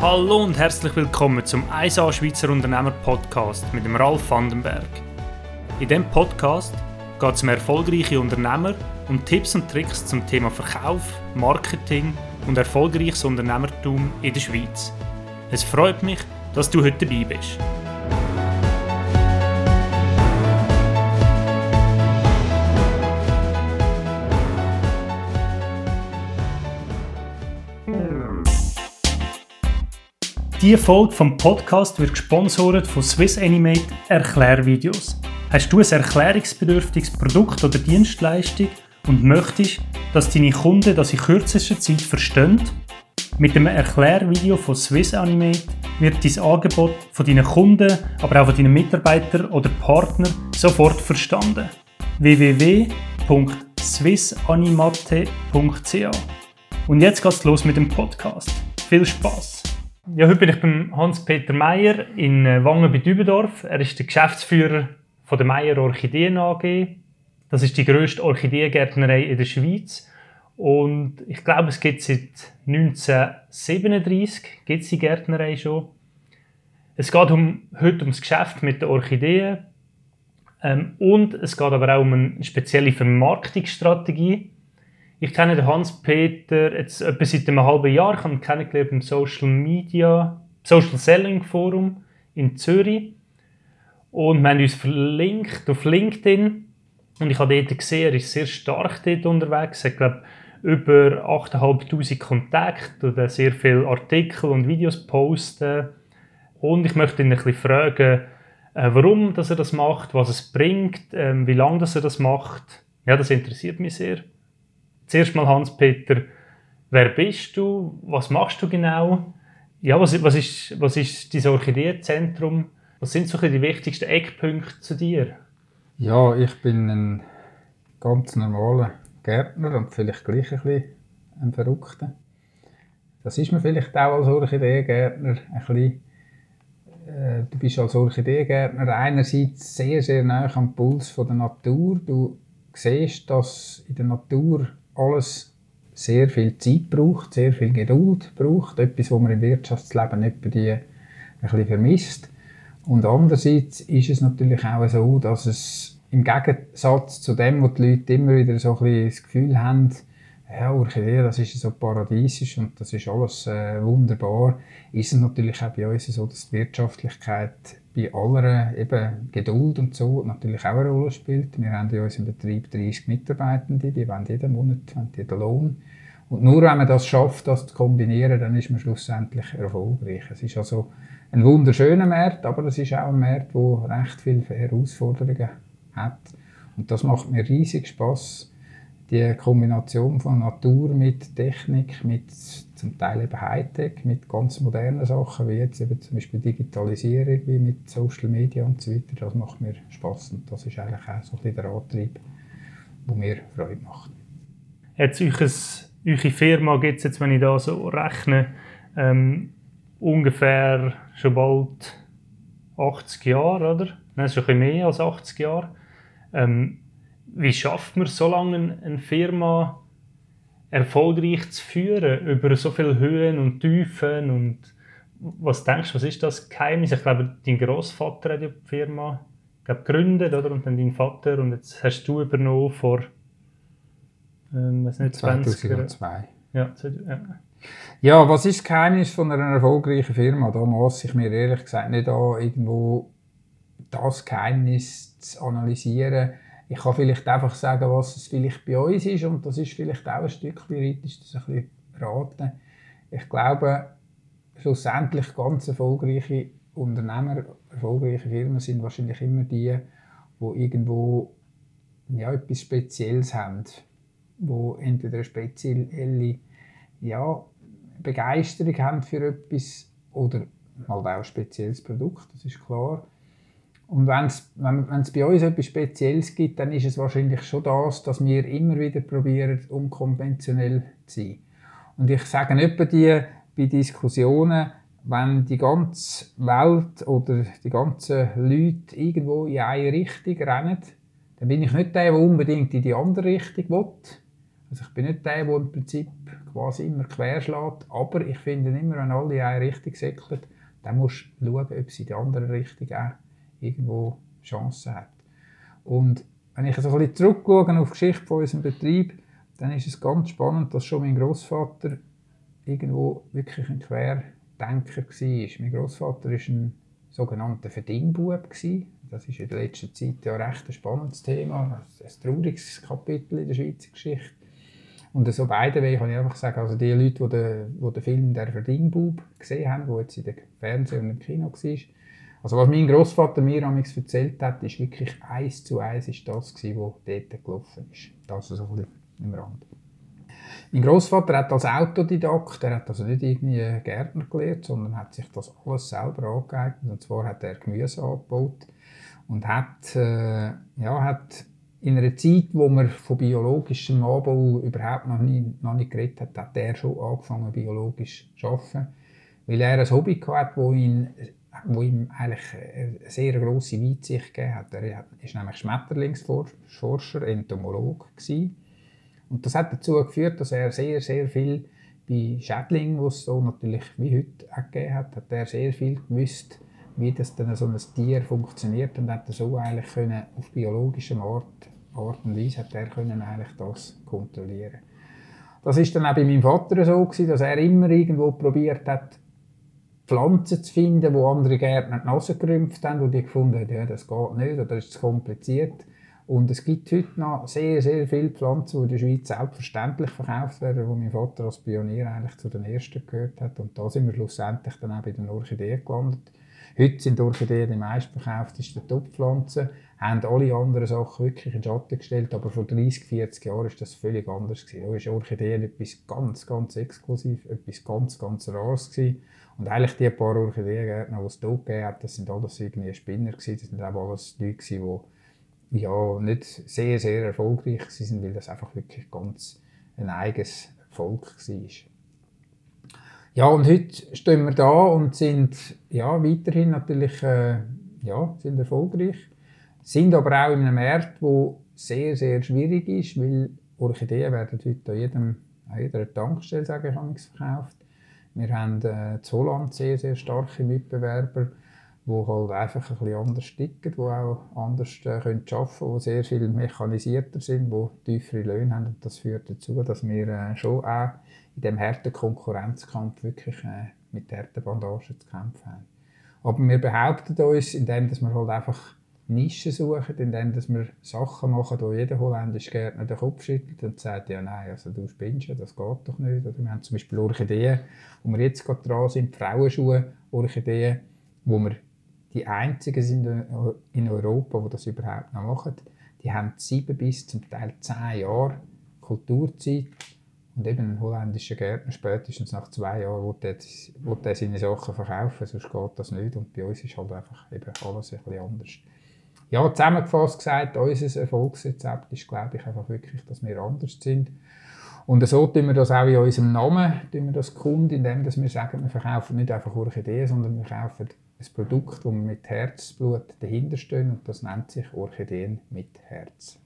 Hallo und herzlich willkommen zum 1A Schweizer Unternehmer Podcast mit dem Ralf Vandenberg. In diesem Podcast geht es um erfolgreiche Unternehmer und Tipps und Tricks zum Thema Verkauf, Marketing und erfolgreiches Unternehmertum in der Schweiz. Es freut mich, dass du heute dabei bist. Diese Folge vom Podcast wird gesponsert von Swiss Animate Erklärvideos. Hast du ein erklärungsbedürftiges Produkt oder Dienstleistung und möchtest, dass deine Kunden das in kürzester Zeit verstehen? Mit dem Erklärvideo von Swiss Animate wird dein Angebot von deinen Kunden, aber auch von deinen Mitarbeitern oder Partnern sofort verstanden. www.swissanimate.ca Und jetzt geht's los mit dem Podcast. Viel Spaß! Ja, heute bin ich beim Hans-Peter Meyer in äh, Wangen bei Dübendorf. Er ist der Geschäftsführer von der Meyer Orchideen AG. Das ist die grösste Orchideengärtnerei in der Schweiz. Und ich glaube, es gibt seit 1937 gibt es die Gärtnerei schon. Es geht um, heute ums Geschäft mit den Orchideen. Ähm, und es geht aber auch um eine spezielle Vermarktungsstrategie. Ich kenne den Hans-Peter jetzt etwa seit einem halben Jahr. Ich habe ihn kennengelernt im Social Media, Social Selling Forum in Zürich. Und wir haben uns verlinkt auf LinkedIn. Und ich habe dort gesehen, er ist sehr stark dort unterwegs. Er hat, über 8'500 Kontakte und sehr viele Artikel und Videos posten. Und ich möchte ihn ein bisschen fragen, äh, warum dass er das macht, was es bringt, ähm, wie lange dass er das macht. Ja, das interessiert mich sehr. Zuerst mal Hans-Peter, wer bist du? Was machst du genau? Ja, was, was, ist, was ist dein Orchideenzentrum? Was sind so die wichtigsten Eckpunkte zu dir? Ja, ich bin ein ganz normaler Gärtner und vielleicht gleich ein bisschen ein Verrückter. Das ist mir vielleicht auch als Orchideengärtner ein bisschen. Äh, du bist als Orchideengärtner einerseits sehr, sehr nah am Puls der Natur. Du siehst, dass in der Natur alles sehr viel Zeit braucht, sehr viel Geduld braucht, etwas, was man im Wirtschaftsleben bei die ein bisschen vermisst. Und andererseits ist es natürlich auch so, dass es im Gegensatz zu dem, wo die Leute immer wieder so ein bisschen das Gefühl haben, ja, Orchidee, das ist so paradiesisch und das ist alles äh, wunderbar, ist es natürlich auch bei uns so, dass die Wirtschaftlichkeit bei aller eben Geduld und so natürlich auch eine Rolle spielt. Wir haben in unserem Betrieb 30 Mitarbeitende, die wollen jeden Monat jeden Lohn. Und nur wenn man das schafft, das zu kombinieren, dann ist man schlussendlich erfolgreich. Es ist also ein wunderschöner Markt, aber es ist auch ein Markt, der recht viele Herausforderungen hat. Und das macht mir riesig Spaß die Kombination von Natur mit Technik, mit zum Teil eben Hightech, mit ganz modernen Sachen, wie jetzt eben zum Beispiel Digitalisierung, wie mit Social Media und so weiter, das macht mir Spaß und das ist eigentlich auch so ein bisschen der Antrieb, der mir Freude macht. Jetzt eure Firma gibt es jetzt, wenn ich da so rechne, ähm, ungefähr schon bald 80 Jahre, oder? Nein, schon ein bisschen mehr als 80 Jahre. Ähm, wie schafft man so lange eine Firma erfolgreich zu führen, über so viele Höhen und Tiefen und was denkst du, was ist das Geheimnis? Ich glaube, dein Großvater hat die Firma glaube, gegründet, oder? Und dann dein Vater und jetzt hast du übernommen vor ähm, nicht, 20 2002. Ja, ja. ja, was ist das Geheimnis von einer erfolgreichen Firma? Da muss ich mir ehrlich gesagt nicht an, irgendwo das Geheimnis zu analysieren ich kann vielleicht einfach sagen, was es vielleicht bei uns ist und das ist vielleicht auch ein Stück ist das ein bisschen raten. Ich glaube, schlussendlich ganz erfolgreiche Unternehmer, erfolgreiche Firmen sind wahrscheinlich immer die, die irgendwo ja, etwas Spezielles haben, wo entweder eine spezielle ja, Begeisterung haben für etwas oder halt auch ein spezielles Produkt, das ist klar. Und wenn's, wenn es bei uns etwas Spezielles gibt, dann ist es wahrscheinlich schon das, dass wir immer wieder probieren, unkonventionell zu sein. Und ich sage bei, die, bei Diskussionen, wenn die ganze Welt oder die ganzen Leute irgendwo in eine Richtung rennen, dann bin ich nicht der, der unbedingt in die andere Richtung will. Also ich bin nicht der, der im Prinzip quasi immer querschlägt. Aber ich finde immer, wenn alle in eine Richtung säckeln, dann musst du schauen, ob sie in die andere Richtung auch irgendwo Chancen hat. Und wenn ich so ein bisschen zurückschaue auf die Geschichte von unserem Betrieb, dann ist es ganz spannend, dass schon mein Großvater irgendwo wirklich ein Querdenker war. Mein Großvater war ein sogenannter Verdingbub. Das ist in der letzten Zeit ja recht ein spannendes Thema, ein trauriges Kapitel in der Schweizer Geschichte. Und so beide Wege kann ich einfach sagen, also die Leute, die den, die den Film «Der Verdingbub» gesehen haben, der jetzt in der Fernsehen und im Kino war, also was mein Großvater mir amigs erzählt hat, ist wirklich eins zu eins ist das gewesen, was dort gelaufen ist. Das so ein im Rand. Mein Großvater hat als Autodidakt, er hat also nicht irgendwie Gärtner gelernt, sondern hat sich das alles selber angeeignet. Und zwar hat er Gemüse angebaut und hat, äh, ja, hat in einer Zeit, wo man von biologischem Anbau überhaupt noch, nie, noch nicht geredet hat, hat er schon angefangen, biologisch zu arbeiten. Weil er ein Hobby hatte, das ihn wo ihm eigentlich eine sehr grosse Weitsicht gegeben hat. Er war nämlich Schmetterlingsforscher, Entomolog. Gewesen. Und das hat dazu geführt, dass er sehr, sehr viel bei Schädlingen, die es so natürlich wie heute auch gegeben hat, hat er sehr viel gewusst, wie das dann so ein Tier funktioniert und hat so eigentlich können, auf biologischem Art, Art und Weise hat er können eigentlich das kontrollieren. Das ist dann auch bei meinem Vater so gewesen, dass er immer irgendwo probiert hat, Pflanzen zu finden, wo andere Gärtner die Nase gerümpft haben und die gefunden haben, ja, das geht nicht oder ist zu kompliziert. Und es gibt heute noch sehr, sehr viele Pflanzen, die in der Schweiz selbstverständlich verkauft werden, wo mein Vater als Pionier eigentlich zu den ersten gehört hat. Und da sind wir schlussendlich dann auch bei den Orchideen gelandet. Heute sind Orchideen die meistverkauftesten Topfpflanzen, haben alle anderen Sachen wirklich in den Schatten gestellt, aber vor 30, 40 Jahren war das völlig anders. Gewesen. Da war Orchideen etwas ganz, ganz exklusiv, etwas ganz, ganz Rares gewesen. Und eigentlich die paar Orchideengärtner, die es hier gegeben hat, das sind alles irgendwie Spinner gewesen. Das sind auch alles Leute gewesen, die ja, nicht sehr, sehr erfolgreich waren, weil das einfach wirklich ganz ein eigenes Volk war. Ja, und heute stehen wir da und sind ja, weiterhin natürlich äh, ja, sind erfolgreich. Sind aber auch in einem Markt, der sehr, sehr schwierig ist, weil Orchideen werden heute an, jedem, an jeder Tankstelle sage ich, verkauft. Wir haben äh, in Holland sehr, sehr starke Mitbewerber, die halt einfach ein bisschen anders ticken, die auch anders äh, können arbeiten können, die sehr viel mechanisierter sind, die tiefere Löhne haben. Und das führt dazu, dass wir äh, schon auch in diesem harten Konkurrenzkampf wirklich äh, mit harten Bandagen zu kämpfen haben. Aber wir behaupten uns, indem wir halt einfach Nischen suchen, indem wir Sachen machen, wo jeder holländische Gärtner den Kopf schüttelt und sagt, ja nein, also du spinnst ja, das geht doch nicht. Oder wir haben zum Beispiel Orchideen, wo wir jetzt gerade dran sind, Frauenschuhe, Orchideen, wo wir die einzigen sind in Europa, die das überhaupt noch machen. Die haben sieben bis zum Teil zehn Jahre Kulturzeit und eben ein holländischer Gärtner spätestens nach zwei Jahren der, will seine Sachen verkaufen, sonst geht das nicht. Und bei uns ist halt einfach eben alles ein bisschen anders. Ja, zusammengefasst gesagt, unser Erfolgsrezept ist, glaube ich, einfach wirklich, dass wir anders sind. Und so tun wir das auch in unserem Namen, tun wir das kund, indem wir sagen, wir verkaufen nicht einfach Orchideen, sondern wir kaufen ein Produkt, wo wir mit Herzblut dahinter stehen und das nennt sich Orchideen mit Herz.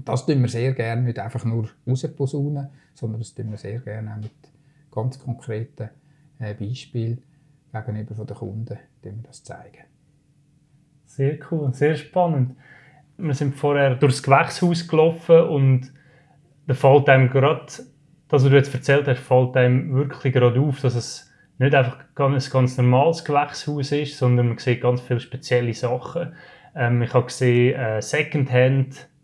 Und das tun wir sehr gerne nicht einfach nur rausposaunen, sondern das tun wir sehr gerne auch mit ganz konkreten äh, Beispielen gegenüber den Kunden wir das zeigen. Sehr cool, sehr spannend. Wir sind vorher durchs Gewächshaus gelaufen und da fällt einem gerade, das, was du jetzt erzählt hast, fällt einem wirklich gerade auf, dass es nicht einfach ein ganz normales Gewächshaus ist, sondern man sieht ganz viele spezielle Sachen. Ähm, ich habe gesehen äh,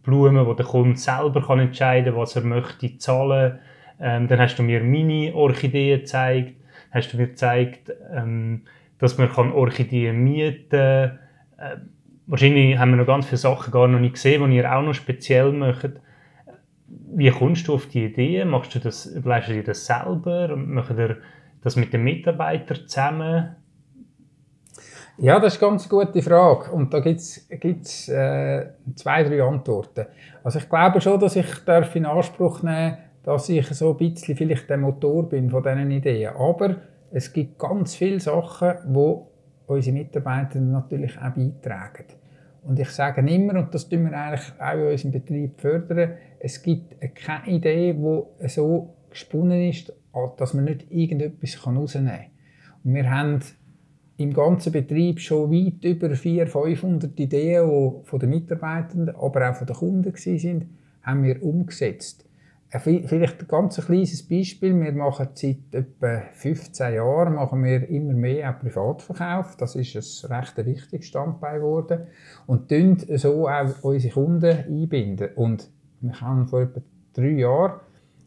Secondhand-Blumen, wo der Kunde selber kann entscheiden kann, was er möchte zahlen. Ähm, dann hast du mir Mini-Orchideen gezeigt. Hast du mir gezeigt, ähm, dass man Orchideen mieten kann äh, wahrscheinlich haben wir noch ganz viele Sachen gar noch nicht gesehen, die ihr auch noch speziell macht. Wie kommst du auf die Idee? Machst du das, überlegst du dir das selber? Macht ihr das mit den Mitarbeitern zusammen? Ja, das ist eine ganz gute Frage. Und da gibt es äh, zwei, drei Antworten. Also ich glaube schon, dass ich darf in Anspruch nehmen dass ich so ein bisschen vielleicht der Motor bin von diesen Ideen. Aber es gibt ganz viele Sachen, die unsere Mitarbeiter natürlich auch beitragen. Und ich sage immer, und das tun wir eigentlich auch in unserem Betrieb fördern, es gibt keine Idee, die so gesponnen ist, dass man nicht irgendetwas rausnehmen kann. Und wir haben im ganzen Betrieb schon weit über 400, 500 Ideen, die von den Mitarbeitenden, aber auch von den Kunden waren, haben wir umgesetzt. Vielleicht ein ganz kleines Beispiel. Wir machen seit etwa 15 Jahren machen wir immer mehr auch Privatverkauf. Das ist ein recht wichtiges Standbein geworden. Und tun so auch unsere Kunden einbinden. Und wir haben vor etwa drei Jahren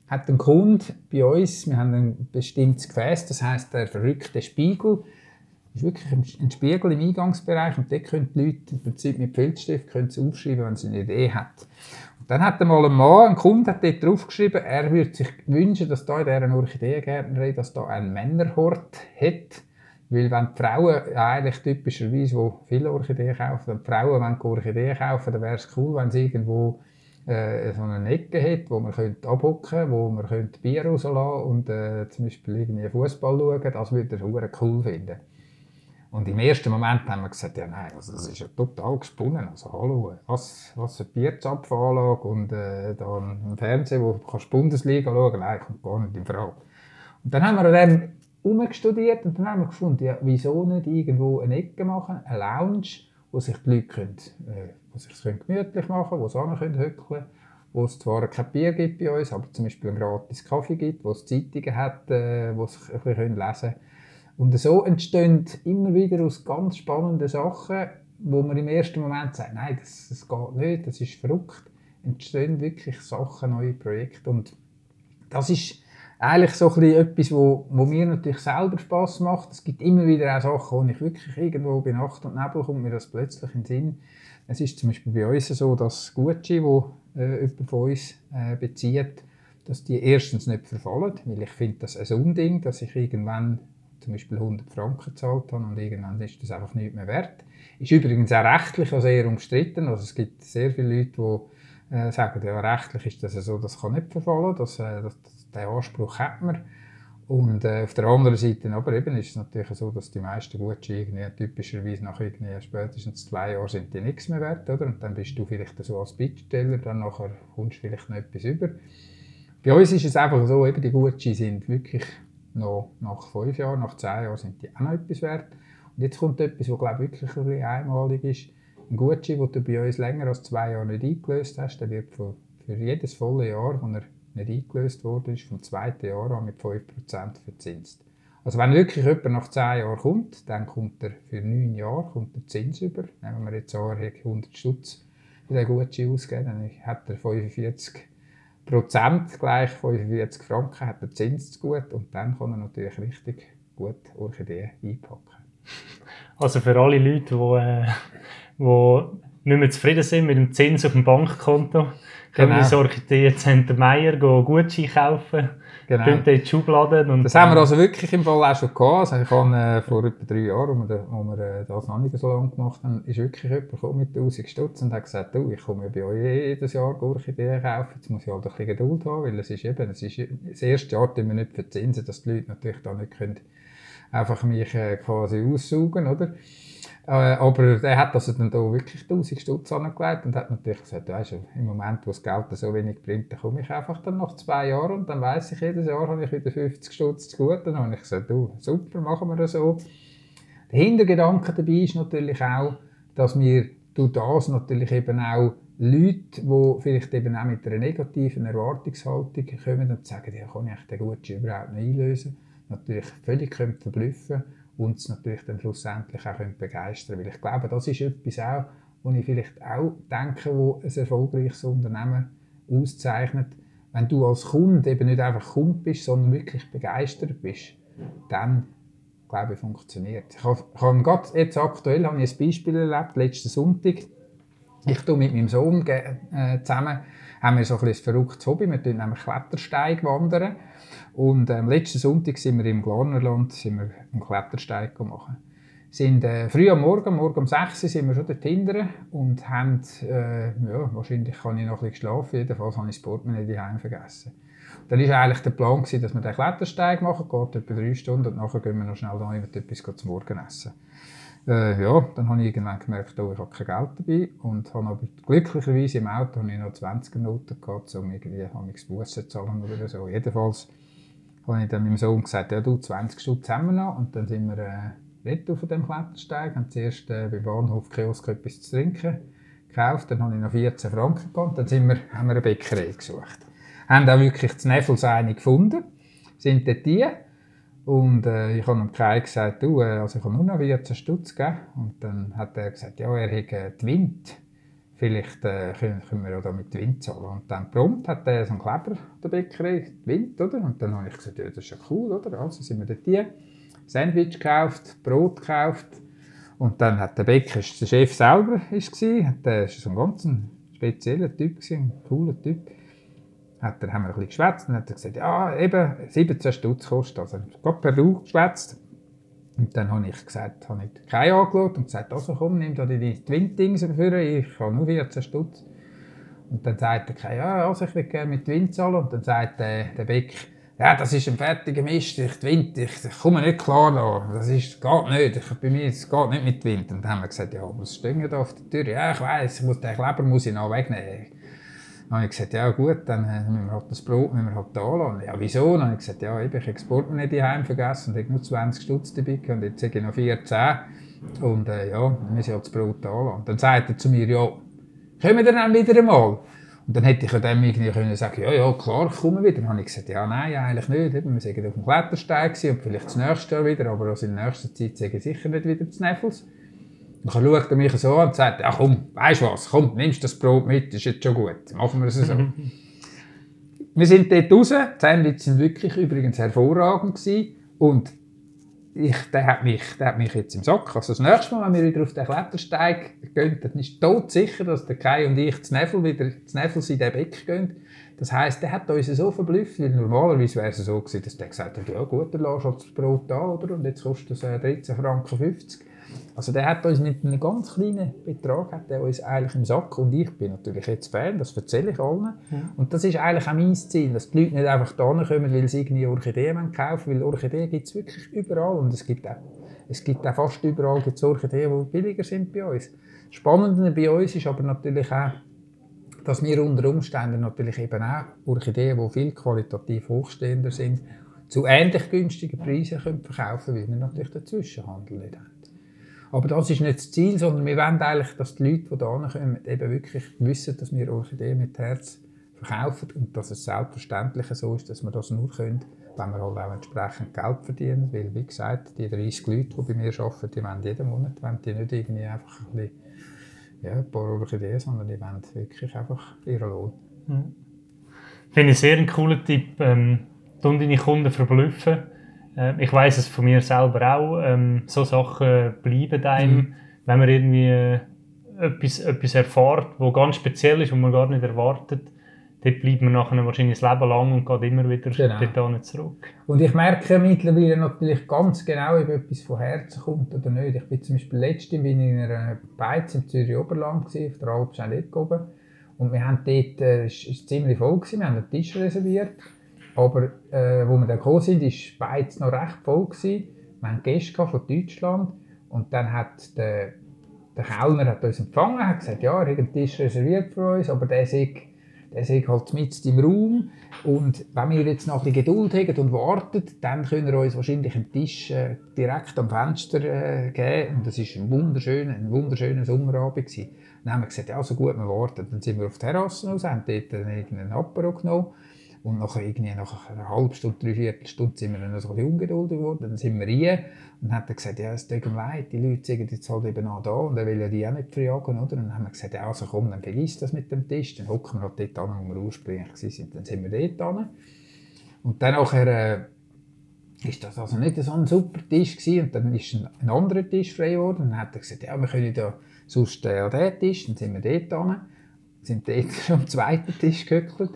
hat ein Kunde bei uns, wir haben ein bestimmtes Gefäß, das heißt der verrückte Spiegel, ist wirklich ein Spiegel im Eingangsbereich und dort können die Leute im Prinzip mit Filzstift können aufschreiben, wenn sie eine Idee haben. Dann hat einmal ein Mann, ein Kunde, hat dort draufgeschrieben, er würde sich wünschen, dass da in dieser Orchideengärtnerei, dass da ein Männerhort hat. Weil wenn die Frauen, eigentlich typischerweise, wo viele Orchideen kaufen, wenn die Frauen wenn Orchideen kaufen, dann wäre es cool, wenn sie irgendwo äh, so eine Ecke hat, wo man könnte abhocken wo man könnte Bier rauslassen und äh, zum Beispiel irgendwie Fußball schauen. Das würde er cool finden. Und im ersten Moment haben wir gesagt, ja nein, also das ist ja total gesponnen. Also hallo, was, was eine Bierzapfanlage und äh, da ein Fernseher, wo du Bundesliga schauen kannst, nein, kommt gar nicht in Frage. Und dann haben wir dann umgestudiert und dann haben wir gefunden, ja, wieso nicht irgendwo eine Ecke machen, eine Lounge, wo sich die Leute können, äh, wo sich gemütlich machen wo sie können hückeln wo es zwar kein Bier gibt bei uns, aber zum Beispiel einen gratis Kaffee gibt, wo es Zeitungen hat, äh, wo sie ein bisschen lesen können und so entstehen immer wieder aus ganz spannenden Sachen, wo man im ersten Moment sagt, nein, das, das geht nicht, das ist verrückt, entstehen wirklich Sachen, neue Projekte. Und das ist eigentlich so ein etwas, wo, wo mir natürlich selber Spaß macht. Es gibt immer wieder auch Sachen, wo ich wirklich irgendwo bei Nacht und Nebel kommt mir das plötzlich in den Sinn. Es ist zum Beispiel bei uns so, dass Gucci, wo äh, jemand von uns äh, bezieht, dass die erstens nicht verfallen, weil ich finde das ein Unding, dass ich irgendwann zum Beispiel 100 Franken gezahlt habe und irgendwann ist das einfach nicht mehr wert. Ist übrigens auch rechtlich auch sehr umstritten. Also es gibt sehr viele Leute, die äh, sagen, ja, rechtlich ist das so, das kann nicht verfallen, das, äh, das, den Anspruch hat man. Und äh, auf der anderen Seite aber eben ist es natürlich so, dass die meisten Gutscheine typischerweise nach irgendwie spätestens zwei Jahren sind die nichts mehr wert, oder? Und dann bist du vielleicht so als Bittsteller, dann nachher kommst du vielleicht noch etwas über. Bei uns ist es einfach so, eben die Gutscheine sind wirklich noch nach fünf Jahren, nach zehn Jahren sind die auch noch etwas wert. Und jetzt kommt etwas, was glaube ich, wirklich ein einmalig ist. Ein Gutschein, den du bei uns länger als zwei Jahre nicht eingelöst hast, der wird für, für jedes volle Jahr, wo er nicht eingelöst wurde, vom zweiten Jahr an mit 5% verzinst. Also wenn wirklich jemand nach 10 Jahren kommt, dann kommt er für 9 Jahre kommt der Zins über. Nehmen wir jetzt an, er hat 100 Stutz für den Gutschein ausgegeben, dann hat er 45 Prozent gleich 45 Franken hat der Zins zu gut und dann kann er natürlich richtig gut Orchideen einpacken. Also für alle Leute, die, äh, die nicht mehr zufrieden sind mit dem Zins auf dem Bankkonto, können genau. wir ins Orchideenzentrum Meier Gutschein kaufen Genau. Ihr in die Schublade. Und das haben wir also wirklich im Fall auch schon gehabt. Also ich habe äh, vor etwa drei Jahren, als wir, wo wir äh, das noch nicht so lange gemacht haben, ist wirklich jemand mit 1000 Stutz und hat gesagt, du, ich komme bei euch jedes Jahr Gurkideen kaufen. Jetzt muss ich halt ein bisschen Geduld haben, weil es ist eben, es ist, das erste Jahr tun wir nicht verzinsen, dass die Leute natürlich da nicht können, einfach mich äh, quasi aussaugen, oder? Äh, aber der hat also dann da wirklich 1000 Stutz angelegt und hat natürlich gesagt, weißt du, im Moment, wo das Geld so wenig bringt, dann komme ich einfach dann nach zwei Jahren und dann weiß ich, jedes Jahr habe ich wieder 50 Stutz zu gut. Dann habe ich gesagt, du, super, machen wir das so. Der Hintergedanke dabei ist natürlich auch, dass wir durch das natürlich eben auch Leute, die vielleicht eben auch mit einer negativen Erwartungshaltung kommen und sagen, ja, kann ich den Gutschein überhaupt nicht einlösen, natürlich völlig verblüffen können uns natürlich dann schlussendlich auch begeistern können. Ich glaube, das ist etwas auch, wo ich vielleicht auch denke, wo ein erfolgreiches Unternehmen auszeichnet. Wenn du als Kunde eben nicht einfach Kunde bist, sondern wirklich begeistert bist, dann glaube ich, funktioniert. Ich habe, ich habe gerade jetzt aktuell habe ich ein Beispiel erlebt, letzten Sonntag. Ich tue mit meinem Sohn äh, zusammen, haben wir so ein, ein verrücktes Hobby, wir tun nämlich Klettersteig wandern. Und ähm, letzten Sonntag sind wir im Glarnerland sind wir einen Klettersteig gemacht. Sind äh, früh am Morgen, morgen um 6 Uhr, sind wir schon dort hinten und haben, äh, ja, wahrscheinlich kann ich noch ein bisschen geschlafen, jedenfalls habe ich das Portemonnaie daheim vergessen. Dann war eigentlich der Plan, gewesen, dass wir den Klettersteig machen, geht etwa drei Stunden und nachher gehen wir noch schnell da etwas zum Morgen essen. Äh, ja, dann habe ich irgendwann gemerkt, oh, ich habe kein Geld dabei und habe aber glücklicherweise im Auto habe ich noch 20 Minuten gehabt, um irgendwie Bussen zu zahlen oder so. Jedenfalls habe ich dann meinem Sohn gesagt, ja du, 20 Stutz haben wir noch. Und dann sind wir äh, retour von dem Klettersteig, haben zuerst äh, beim Bahnhof Kiosk etwas zu trinken gekauft, dann habe ich noch 14 Franken gehabt, dann sind wir, haben wir eine Bäckerei gesucht. Haben auch wirklich das Neffels eine gefunden, sind dort die. Und äh, ich habe ihm Kai gesagt, du, äh, also ich habe nur noch 14 Stutz gegeben. Und dann hat er gesagt, ja, er hätte die Wind. Vielleicht äh, können, können wir ja da mit Wind zahlen. Und dann prompt hat er so einen Kleber der Bäckerei, Wind, oder? Und dann habe ich gesagt, ja, das ist ja cool, oder? Also sind wir dort die. Sandwich gekauft, Brot gekauft. Und dann hat der Bäcker, der Chef selber, ist der war so ein ganz spezieller Typ, ein cooler Typ hat er, haben wir ein bisschen geschwätzt und hat er gesagt, ja, eben 17 Stutz kostet. Also, gerade per Du geschwätzt. Und dann habe ich gesagt, habe ich keinen angeschaut und gesagt, also komm, nimm da die Twin-Dings dafür, ich habe nur 14 Stutz. Und dann sagt der Kai, ja, also ich will gerne mit Twin zahlen. Und dann sagt der, der Beck, ja, das ist ein fertiger Mist, ich Wind, ich, ich komme nicht klar da, das ist, geht nicht, ich, bei mir es geht nicht mit Wind. Und dann haben wir gesagt, ja, was stehen da auf der Tür? Ja, ich weiss, ich muss, den Kleber muss ich noch wegnehmen. Dann habe ich gesagt, ja gut, dann äh, müssen wir halt das Brot müssen wir halt da lassen. Ja, wieso? Dann habe ich gesagt, ja, ich habe das Portemonnaie daheim vergessen und ich nur 20 Stutz dabei und jetzt habe ich noch 14. Und äh, ja, dann müssen wir halt das Brot da lassen. Dann sagt er zu mir, ja, kommen wir dann wieder einmal? Und dann hätte ich ja dem irgendwie können sagen, ja, ja, klar, ich komme wieder. Dann habe ich gesagt, ja, nein, eigentlich nicht. Wir waren auf dem Klettersteig und vielleicht das nächste Jahr wieder, aber also in der nächsten Zeit sage ich sicher nicht wieder zu Neffels. Dann schaut er mich so an und sagt, ach komm, weißt du was, komm, nimmst das Brot mit, ist jetzt schon gut, machen wir es so. wir sind dort raus, die Sandwiches waren wirklich übrigens hervorragend gewesen. und ich, der, hat mich, der hat mich jetzt im Sack. Also das nächste Mal, wenn wir wieder auf den Klettersteig gehen, dann ist tot sicher, dass der Kai und ich zu Nevel wieder zu Nevel in den Beck gehen. Das heisst, der hat uns so verblüfft, weil normalerweise wäre es so gewesen, dass der gesagt hat, ja gut, dann lass halt das Brot da, oder? Und jetzt kostet es 13 äh, Franken 50. Also der hat uns mit einem ganz kleinen Betrag hat er uns eigentlich im Sack und ich bin natürlich jetzt Fan, das erzähle ich allen. Ja. Und das ist eigentlich auch mein Ziel, dass die Leute nicht einfach da kommen, weil sie irgendwie Orchideen kaufen weil Orchideen gibt es wirklich überall und es gibt auch, es gibt auch fast überall gibt's Orchideen, die billiger sind bei uns. Das Spannende bei uns ist aber natürlich auch, dass wir unter Umständen natürlich eben auch Orchideen, die viel qualitativ hochstehender sind, zu ähnlich günstigen Preisen können verkaufen können, weil wir natürlich den Zwischenhandel nicht haben. Aber das ist nicht das Ziel, sondern wir wollen eigentlich, dass die Leute, die hierher kommen, eben wirklich wissen, dass wir Orchideen mit Herz verkaufen und dass es selbstverständlich so ist, dass wir das nur können, wenn wir halt auch entsprechend Geld verdienen. Weil, wie gesagt, die 30 Leute, die bei mir arbeiten, die wollen jeden Monat wollen die nicht irgendwie einfach ein, bisschen, ja, ein paar Orchideen, sondern die wollen wirklich einfach ihren Lohn. Mhm. Finde ich sehr einen coolen Tipp, ähm, deine Kunden verblüffen äh, ich weiß es von mir selber auch. Ähm, so Sachen bleiben einem, mhm. wenn man irgendwie äh, etwas, etwas erfährt, was ganz speziell ist und man gar nicht erwartet. Dort bleibt man nachher wahrscheinlich das Leben lang und geht immer wieder genau. dort zurück. Und ich merke mittlerweile natürlich ganz genau, ob etwas von Herzen kommt oder nicht. Ich bin zum Beispiel letztens bin in einer Beiz im Zürich Oberland, auf der Alpschein oben. Und wir haben dort, äh, es war ziemlich voll, gewesen, wir haben einen Tisch reserviert. Aber äh, wo wir dann gekommen sind, war beides noch recht voll. Gewesen. Wir hatten Gäste von Deutschland und dann hat der, der Kellner hat uns empfangen, hat gesagt, ja, einen Tisch reserviert für uns, aber der sei, der sei halt mit im Raum und wenn wir jetzt noch ein bisschen Geduld haben und warten, dann können wir uns wahrscheinlich einen Tisch äh, direkt am Fenster äh, geben und das war ein wunderschöner, ein wunderschöner Sommerabend. Gewesen. Dann haben wir gesagt, ja, so gut, wir warten. Dann sind wir auf die Terrasse raus, haben dort einen Apero genommen und nach, irgendwie nach einer halben Stunde, dreiviertel Stunde sind wir dann so ein ungeduldig geworden. Dann sind wir rein und haben dann gesagt, ja, es tut mir leid, die Leute sind jetzt halt eben auch da und er will ja die auch nicht verjagen, oder? Und dann haben wir gesagt, ja, also komm, dann vergiss das mit dem Tisch, dann hocken wir halt dort an, wo wir ursprünglich waren. Dann sind wir dort an. Und dann nachher, äh, ist das also nicht so ein super Tisch gewesen. und dann ist ein, ein anderer Tisch frei geworden und dann hat er gesagt, ja, wir können da sonst äh, an diesen Tisch, dann sind wir dort an, sind dort am zweiten Tisch gehöckelt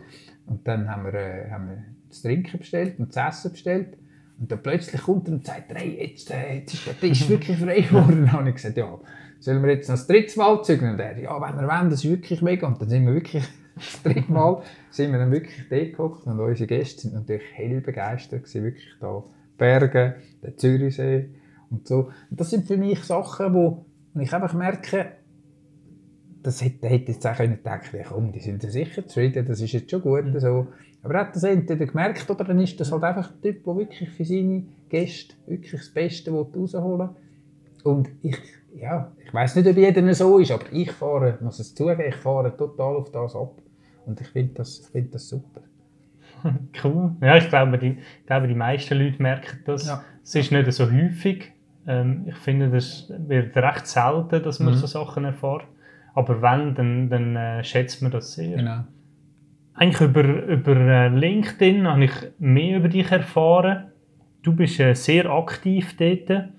und dann haben wir, äh, haben wir das Trinken bestellt und das Essen bestellt. Und dann plötzlich kommt er und sagt, hey, jetzt, äh, jetzt ist der Tisch wirklich frei geworden. Und ich gesagt, ja, sollen wir jetzt noch das dritte Mal zügeln? Und er, ja, wenn wir wollen, das ist wirklich mega. Und dann sind wir wirklich das dritte Mal sind wir dann wirklich dort geguckt und unsere Gäste sind natürlich hell begeistert gewesen, wirklich da Berge, der Zürichsee und so. Und das sind für mich Sachen, wo ich einfach merke, das hätte, hätte jetzt auch können denken, ja, komm, die sind ja sicher zufrieden, das ist jetzt schon gut. Mhm. So. Aber er hat das entweder gemerkt oder dann ist das halt einfach ein Typ, der wirklich für seine Gäste wirklich das Beste rausholen will. Und ich, ja, ich weiß nicht, ob jeder so ist, aber ich fahre, muss es zugeben, ich fahre total auf das ab. Und ich finde das, find das super. cool. Ja, ich glaube, die, ich glaube, die meisten Leute merken das. Ja. Es ist nicht so häufig. Ähm, ich finde, das wird recht selten, dass man mhm. so Sachen erfährt. Aber wenn, dann, dann äh, schätzt man das sehr. Genau. Eigentlich über, über äh, LinkedIn habe ich mehr über dich erfahren. Du bist äh, sehr aktiv dort.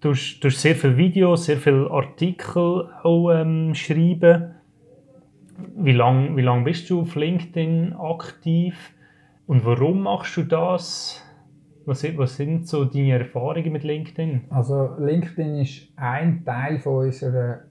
Du hast, du hast sehr viele Videos, sehr viele Artikel auch ähm, schreiben. Wie lange wie lang bist du auf LinkedIn aktiv? Und warum machst du das? Was, was sind so deine Erfahrungen mit LinkedIn? Also LinkedIn ist ein Teil von unserer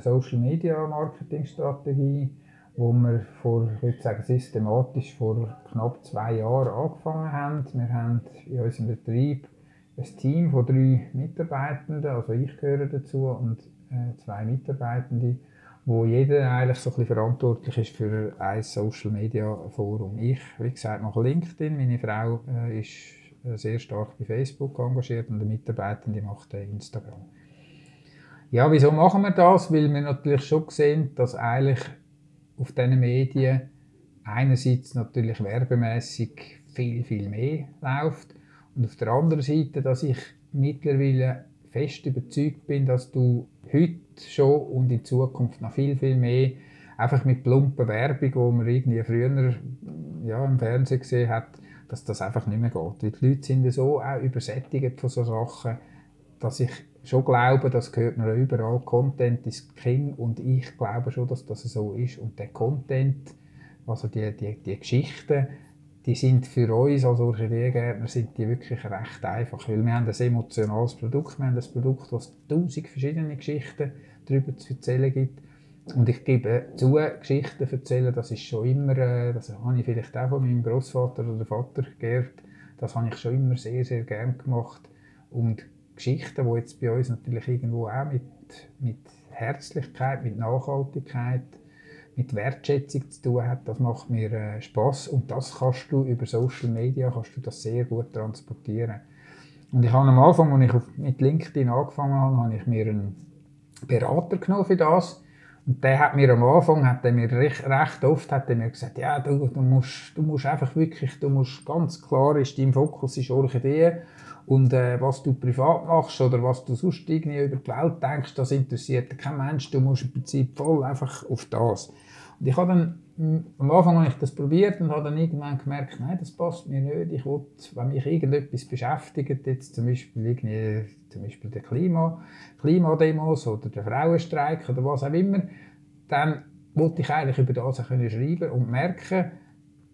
Social Media Marketing Strategie, wo wir vor, ich würde sagen, systematisch vor knapp zwei Jahren angefangen haben. Wir haben in unserem Betrieb ein Team von drei Mitarbeitenden, also ich gehöre dazu und äh, zwei Mitarbeitende, wo jeder eigentlich so ein bisschen verantwortlich ist für ein Social Media Forum. Ich, wie gesagt, mache LinkedIn, meine Frau äh, ist äh, sehr stark bei Facebook engagiert und der Mitarbeitende macht äh, Instagram. Ja, wieso machen wir das? Weil wir natürlich schon sehen, dass eigentlich auf diesen Medien einerseits natürlich werbemäßig viel, viel mehr läuft und auf der anderen Seite, dass ich mittlerweile fest überzeugt bin, dass du heute schon und in Zukunft noch viel, viel mehr einfach mit plumper Werbung, wo man irgendwie früher ja, im Fernsehen gesehen hat, dass das einfach nicht mehr geht. Weil die Leute sind so auch übersättigt von solchen Sachen, dass ich schon glaube, das gehört mir überall, Content ist King und ich glaube schon, dass das so ist. Und der Content, also die, die, die Geschichten, die sind für uns als Orchideengärtner sind die wirklich recht einfach, weil wir haben ein emotionales Produkt, wir haben ein Produkt, das tausend verschiedene Geschichten darüber zu erzählen gibt. Und ich gebe zu, Geschichten erzählen, das ist schon immer, äh, das habe ich vielleicht auch von meinem Großvater oder Vater geerbt, das habe ich schon immer sehr, sehr gern gemacht. Und Geschichten, die jetzt bei uns natürlich irgendwo auch mit, mit Herzlichkeit, mit Nachhaltigkeit, mit Wertschätzung zu tun hat, das macht mir äh, Spaß und das kannst du über Social Media kannst du das sehr gut transportieren. Und ich habe am Anfang, als ich mit LinkedIn angefangen habe, habe ich mir einen Berater genommen für das. Und der hat mir am Anfang, hat er mir recht, recht oft hat mir gesagt, ja, du, du, musst, du musst einfach wirklich, du musst ganz klar, ist dein Fokus ist Orchideen und äh, was du privat machst oder was du sonst irgendwie über die Welt denkst, das interessiert kein Mensch. Du musst im Prinzip voll einfach auf das. Und ich dann, am Anfang habe ich das probiert und habe dann irgendwann gemerkt, nein, das passt mir nicht. Ich will, wenn mich irgendetwas beschäftigt, jetzt zum Beispiel, irgendwie, zum Beispiel der Klima, Klimademos oder der Frauenstreik oder was auch immer, dann wollte ich eigentlich über das schreiben und merken,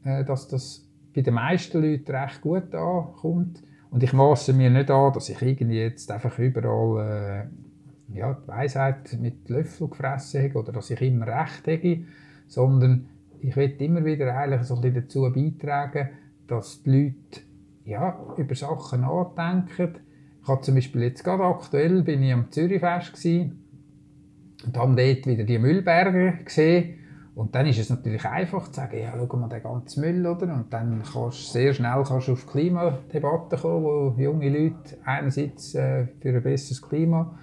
äh, dass das bei den meisten Leuten recht gut ankommt und ich maße mir nicht an, dass ich irgendwie jetzt einfach überall äh, ja, die Weisheit mit Löffel gefressen habe oder dass ich immer recht habe, sondern ich will immer wieder eigentlich so ein bisschen dazu beitragen, dass die Leute ja, über Sachen nachdenken. Ich habe zum Beispiel jetzt gerade aktuell bin ich am Zürichfest gewesen, und habe dort wieder die Müllberge gesehen und dann ist es natürlich einfach zu sagen, ja, schau mal den ganzen Müll, oder? Und dann kannst du sehr schnell kannst du auf Klimadebatten kommen, wo junge Leute einerseits äh, für ein besseres Klima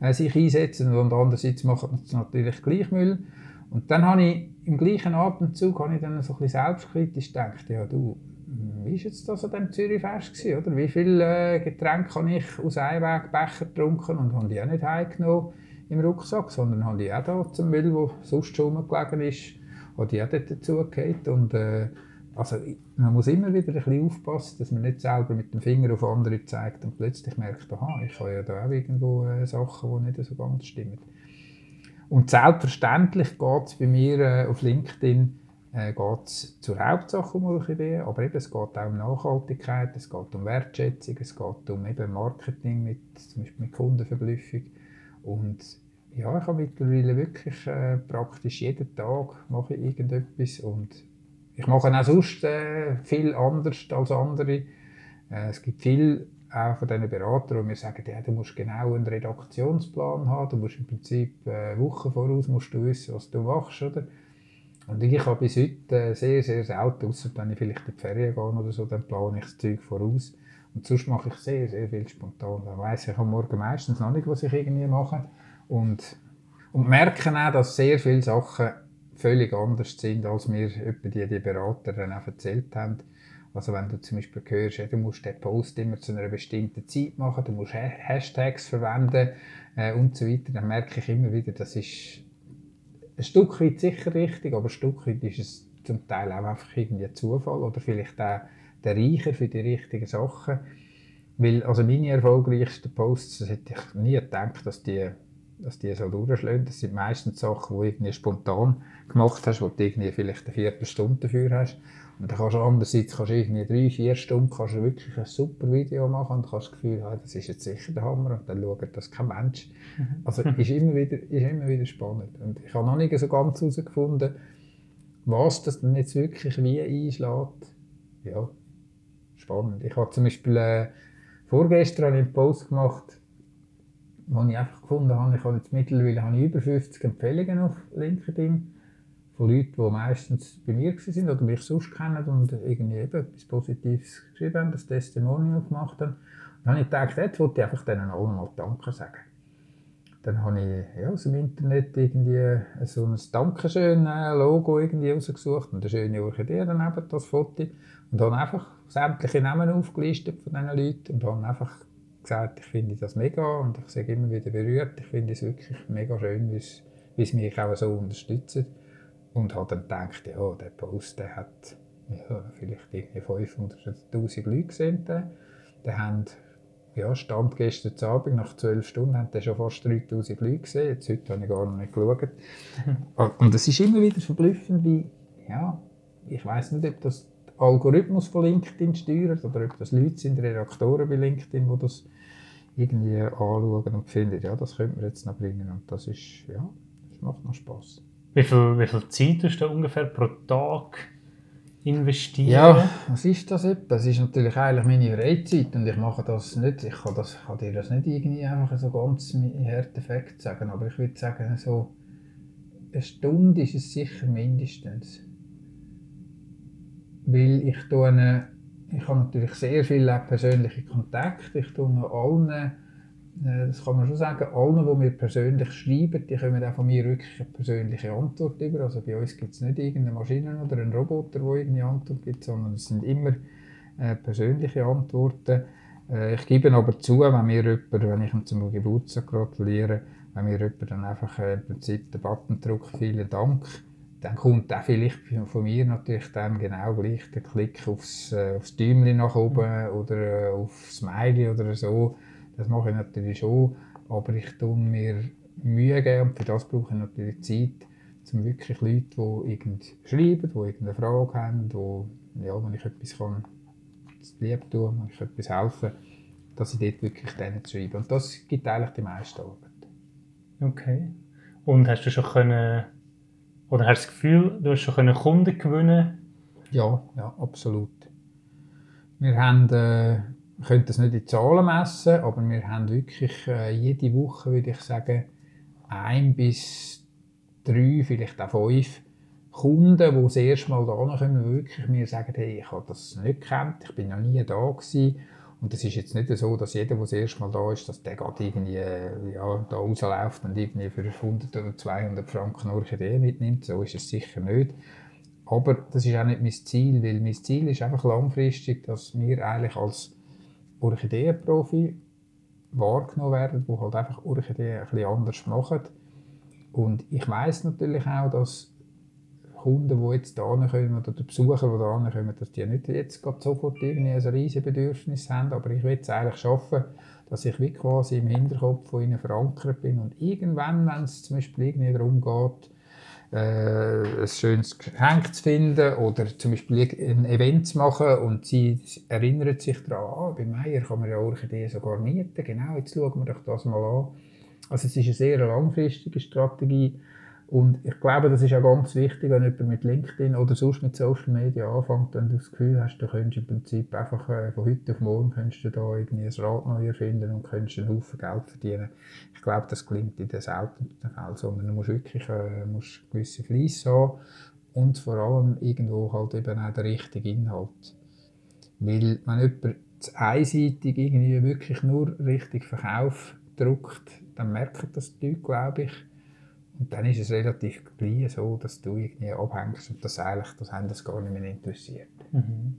äh, sich einsetzen und andererseits machen sie natürlich gleich Müll. Und dann habe ich im gleichen Atemzug ich dann so ein selbstkritisch gedacht, ja du, wie war jetzt das an diesem Zürichfest gewesen, oder? Wie viele äh, Getränke habe ich aus Einwegbecher getrunken und habe die auch nicht heimgenommen? Im Rucksack, sondern habe ich auch da zum Müll, der sonst schon rumgelegen ist, habe ich auch dort dazugehört. Und äh, also, man muss immer wieder ein bisschen aufpassen, dass man nicht selber mit dem Finger auf andere zeigt und plötzlich merkt, aha, ich habe ja da auch irgendwo äh, Sachen, die nicht so ganz stimmen. Und selbstverständlich geht es bei mir äh, auf LinkedIn äh, geht's zur Hauptsache um Orchideen, aber eben, es geht auch um Nachhaltigkeit, es geht um Wertschätzung, es geht um eben Marketing, mit, zum Beispiel mit Kundenverblüffung. Und ja, ich habe mittlerweile wirklich äh, praktisch jeden Tag mache ich irgendetwas und ich mache auch sonst äh, viel anders als andere. Äh, es gibt viel auch von diesen Beratern, die mir sagen, ja, du musst genau einen Redaktionsplan haben, du musst im Prinzip äh, Wochen voraus musst du wissen, was du machst, oder? Und ich habe bis heute sehr, sehr selten, außer wenn ich vielleicht in die Ferien gehe oder so, dann plane ich das Zeug voraus. Und sonst mache ich sehr, sehr viel spontan. Dann weiss ich am Morgen meistens noch nicht, was ich irgendwie mache. Und, und merke auch, dass sehr viele Sachen völlig anders sind, als mir die, die Berater dann auch erzählt haben. Also wenn du zum Beispiel hörst, ja, du musst den Post immer zu einer bestimmten Zeit machen, du musst Hashtags verwenden äh, und so weiter, dann merke ich immer wieder, das ist ein Stück weit sicher richtig, aber ein Stück weit ist es zum Teil auch einfach irgendwie Zufall oder vielleicht auch der Reicher für die richtigen Sachen. Weil, also meine erfolgreichsten Posts, das hätte ich nie gedacht, dass die, dass die so durchschlagen. Das sind meistens Sachen, die du irgendwie spontan gemacht hast, wo du irgendwie vielleicht eine Viertelstunde dafür hast. Und dann kannst du andererseits kannst du irgendwie drei, vier Stunden kannst du wirklich ein super Video machen und hast das Gefühl, hey, das ist jetzt sicher der Hammer und dann schaut das kein Mensch. Mhm. Also ist immer wieder, ist immer wieder spannend. Und ich habe noch nicht so ganz herausgefunden, was das denn jetzt wirklich wie einschlägt. Ja, spannend. Ich habe zum Beispiel äh, vorgestern einen Post gemacht, wo ich einfach gefunden habe, ich habe jetzt mittlerweile habe über 50 Empfehlungen auf LinkedIn von Leuten, die meistens bei mir waren oder mich sonst kennen und irgendwie eben etwas Positives geschrieben haben, das Testimonial gemacht haben. Dann habe ich gedacht, jetzt wollte ich einfach denen allen mal Danke sagen. Dann habe ich ja, aus dem Internet irgendwie so ein Dankeschön-Logo irgendwie rausgesucht und eine schöne Orchidee daneben, das Foto. Und habe einfach sämtliche Namen aufgelistet von diesen Leuten und habe einfach gesagt, ich finde das mega und ich sage immer wieder berührt, ich finde es wirklich mega schön, wie es mich auch so unterstützt. Und habe dann gedacht, ja, der Post der hat ja, vielleicht irgendwie 500'000 Leute gesehen. Der haben, ja, Stand gestern Abend, nach zwölf Stunden, haben schon fast 3000 Leute gesehen. Jetzt heute habe ich gar noch nicht geschaut. Und es ist immer wieder verblüffend, wie, ja, ich weiß nicht, ob das Algorithmus von LinkedIn steuert oder ob das Leute sind, Redaktoren bei LinkedIn, die das irgendwie anschauen und finden, ja, das könnte man jetzt noch bringen. Und das ist, ja, das macht noch Spass. Wie viel, wie viel Zeit tust du ungefähr pro Tag investieren? Ja, was ist das etwa? Das ist natürlich eigentlich meine Freizeit und ich mache das nicht, ich kann, das, kann dir das nicht irgendwie einfach so ganz hart Effekt sagen, aber ich würde sagen, so eine Stunde ist es sicher mindestens. Weil ich tue, ich habe natürlich sehr viele persönliche Kontakte, ich tue allen äh, das kann man schon sagen, allen, die mir persönlich schreiben, die kommen auch von mir wirklich eine persönliche Antwort über. Also bei uns gibt es nicht irgendeine Maschine oder einen Roboter, der irgendeine Antwort gibt, sondern es sind immer äh, persönliche Antworten. Äh, ich gebe aber zu, wenn mir jemand, wenn ich ihm zum Geburtstag gratuliere, wenn mir jemand dann einfach im Prinzip den Button drückt, vielen Dank, dann kommt auch vielleicht von mir natürlich dann genau gleich der Klick aufs, äh, aufs Däumchen nach oben oder äh, aufs Smiley oder so das mache ich natürlich schon, aber ich tue mir Mühe geben und für das brauche ich natürlich Zeit, um wirklich Leute, die irgend schreiben, die irgendeine Frage haben, wo, ja, wenn ich etwas kann, lieb tun, wenn ich etwas helfen dass ich dort wirklich denen schreibe. Und das gibt eigentlich die meiste Arbeit. Okay. Und hast du schon können, oder hast du das Gefühl, du hast schon Kunden gewinnen Ja, ja, absolut. Wir haben äh, können das nicht in Zahlen messen, aber wir haben wirklich äh, jede Woche, würde ich sagen, ein bis drei, vielleicht auch fünf Kunden, die das erste Mal da kommen, wirklich mir sagen, hey, ich habe das nicht gekannt, ich bin noch nie da gewesen. Und es ist jetzt nicht so, dass jeder, der das erste Mal da ist, dass der gerade irgendwie äh, ja, da rausläuft und irgendwie für 100 oder 200 Franken Orchidee mitnimmt. So ist es sicher nicht. Aber das ist auch nicht mein Ziel, weil mein Ziel ist einfach langfristig, dass wir eigentlich als Orchideenprofi wahrgenommen werden, die halt einfach Orchideen ein bisschen anders machen. Und ich weiß natürlich auch, dass Kunden, die jetzt hierher kommen, oder die Besucher, die hierher kommen, dass die nicht jetzt sofort irgendwie ein riesiges Bedürfnis haben, aber ich will es eigentlich schaffen, dass ich wie quasi im Hinterkopf von ihnen verankert bin. Und irgendwann, wenn es zum Beispiel irgendwie darum geht, äh, ein schönes Geschenk zu finden oder zum Beispiel ein Event zu machen und sie erinnern sich daran, ah, bei Meier kann man ja Orchideen sogar mieten, genau, jetzt schauen wir doch das mal an. Also es ist eine sehr langfristige Strategie und ich glaube, das ist auch ganz wichtig, wenn jemand mit LinkedIn oder sonst mit Social Media anfängt, wenn du das Gefühl hast, du könntest im Prinzip einfach äh, von heute auf morgen könntest du da irgendwie ein Rad neu erfinden und könntest einen Haufen Geld verdienen. Ich glaube, das klingt in den seltensten Fällen, sondern du musst wirklich äh, musst gewisse Fleiss haben und vor allem irgendwo halt eben auch der richtige Inhalt. Weil wenn jemand einseitig irgendwie wirklich nur richtig Verkauf druckt, dann merken das die Leute, glaube ich. Und dann ist es relativ gleich so, dass du irgendwie abhängst und das eigentlich, das haben das gar nicht mehr interessiert. Mhm.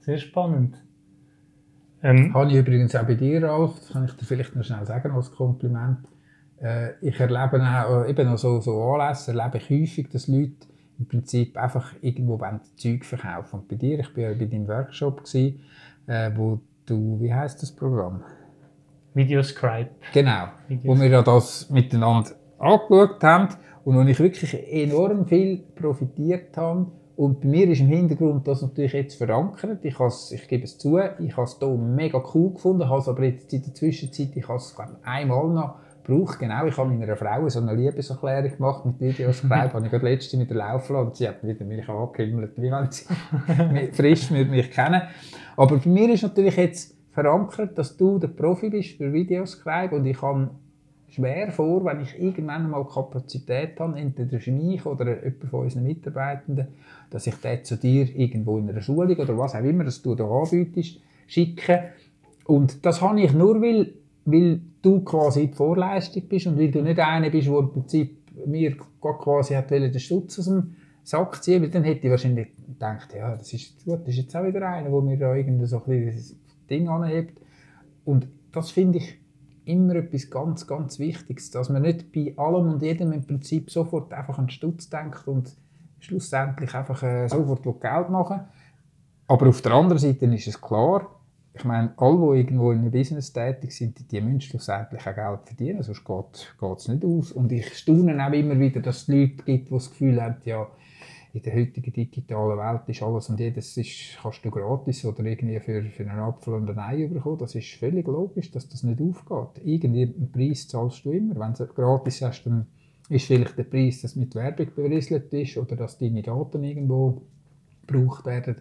Sehr spannend. Ähm, Habe ich übrigens auch bei dir, Ralf, das kann ich dir vielleicht noch schnell sagen als Kompliment. Äh, ich erlebe auch, äh, eben auch so, so Anlässe, erlebe ich häufig, dass Leute im Prinzip einfach irgendwo Zeug verkaufen. Und bei dir, ich war ja bei deinem Workshop, gewesen, äh, wo du, wie heißt das Programm? Videoscribe. Genau. Videoscribe. Wo wir ja das miteinander angeschaut haben und wo ich wirklich enorm viel profitiert habe. Und bei mir ist im Hintergrund das natürlich jetzt verankert. Ich, ich gebe es zu, ich habe es hier mega cool gefunden, habe es aber jetzt in der Zwischenzeit, ich habe es einmal noch gebraucht. Genau, ich habe meiner Frau so eine Liebeserklärung gemacht mit Videoscribe, habe ich gerade letzte mit der laufen und sie hat wieder mich angehimmelt, wie wenn sie frisch mit mich kennen. Aber bei mir ist natürlich jetzt verankert, dass du der Profi bist für Videoscribe und ich kann schwer vor, wenn ich irgendwann mal Kapazität habe, entweder mich oder jemand von unseren Mitarbeitenden, dass ich den zu dir irgendwo in einer Schulung oder was auch immer, dass du da anbietest, schicke. Und das habe ich nur, weil, weil du quasi die Vorleistung bist und weil du nicht einer bist, der im Prinzip mir quasi hat den Stutz aus dem Sack ziehen weil dann hätte ich wahrscheinlich gedacht, ja, das ist gut, das ist jetzt auch wieder einer, der mir da irgendwie so ein bisschen Ding anhebt. Und das finde ich immer etwas ganz, ganz Wichtiges, dass man nicht bei allem und jedem im Prinzip sofort einfach an Stutz denkt und schlussendlich einfach äh, sofort Geld machen Aber auf der anderen Seite ist es klar, ich meine, alle, die irgendwo in einem Business tätig sind, die müssen schlussendlich auch Geld verdienen, sonst geht es nicht aus. Und ich staune auch immer wieder, dass es Leute gibt, die das Gefühl haben, ja, in der heutigen digitalen Welt ist alles und jedes ist, kannst du gratis oder irgendwie für, für einen Apfel und ein Ei bekommen. Das ist völlig logisch, dass das nicht aufgeht. Irgendeinen Preis zahlst du immer. Wenn du gratis hast, dann ist vielleicht der Preis, dass mit Werbung berieselt ist oder dass deine Daten irgendwo gebraucht werden.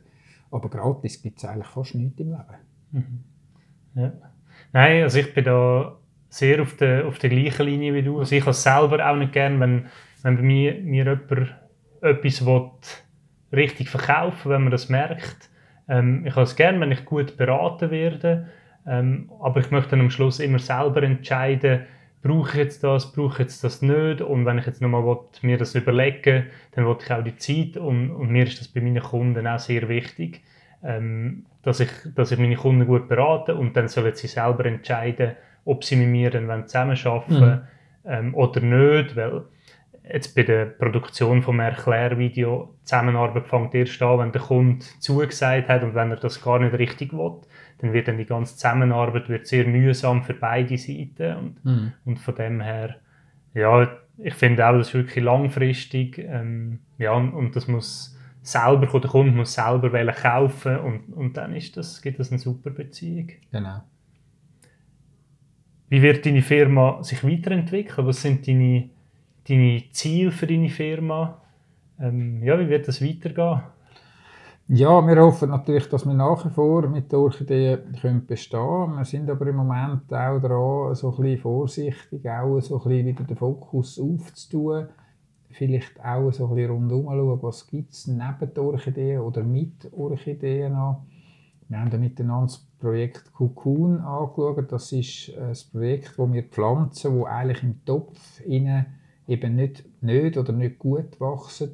Aber gratis gibt es eigentlich fast nichts im Leben. Mhm. Ja. Nein, also ich bin da sehr auf der, auf der gleichen Linie wie du. Also ich habe es selber auch nicht gern, wenn, wenn bei mir, mir jemand etwas will, richtig verkaufen wenn man das merkt. Ähm, ich habe es gerne, wenn ich gut beraten werde, ähm, aber ich möchte dann am Schluss immer selber entscheiden, brauche ich jetzt das, brauche ich jetzt das nicht und wenn ich jetzt nochmal mir das überlege, dann will ich auch die Zeit und, und, mir ist das bei meinen Kunden auch sehr wichtig, ähm, dass, ich, dass ich meine Kunden gut berate und dann sollen sie selber entscheiden, ob sie mit mir dann zusammenarbeiten wollen mhm. ähm, oder nicht, weil jetzt bei der Produktion vom Erklärvideo Zusammenarbeit fängt erst an, wenn der Kunde zugesagt hat und wenn er das gar nicht richtig will, dann wird dann die ganze Zusammenarbeit wird sehr mühsam für beide Seiten und, mhm. und von dem her, ja, ich finde auch, das ist wirklich langfristig, ähm, ja, und, und, das muss selber, der Kunde muss selber kaufen und, und dann ist das, gibt das eine super Beziehung. Genau. Wie wird deine Firma sich weiterentwickeln? Was sind deine deine Ziele für deine Firma? Ähm, ja, wie wird das weitergehen? Ja, wir hoffen natürlich, dass wir nach wie vor mit der Orchidee können bestehen können. Wir sind aber im Moment auch daran, so ein bisschen vorsichtig, auch so ein bisschen wieder den Fokus aufzutun. Vielleicht auch so ein bisschen rundherum schauen, was gibt es neben der Orchidee oder mit Orchideen noch. Wir haben miteinander das Projekt Cocoon angeschaut. Das ist ein Projekt, wo wir Pflanzen, die eigentlich im Topf innen eben nicht, nicht oder nicht gut wachsen,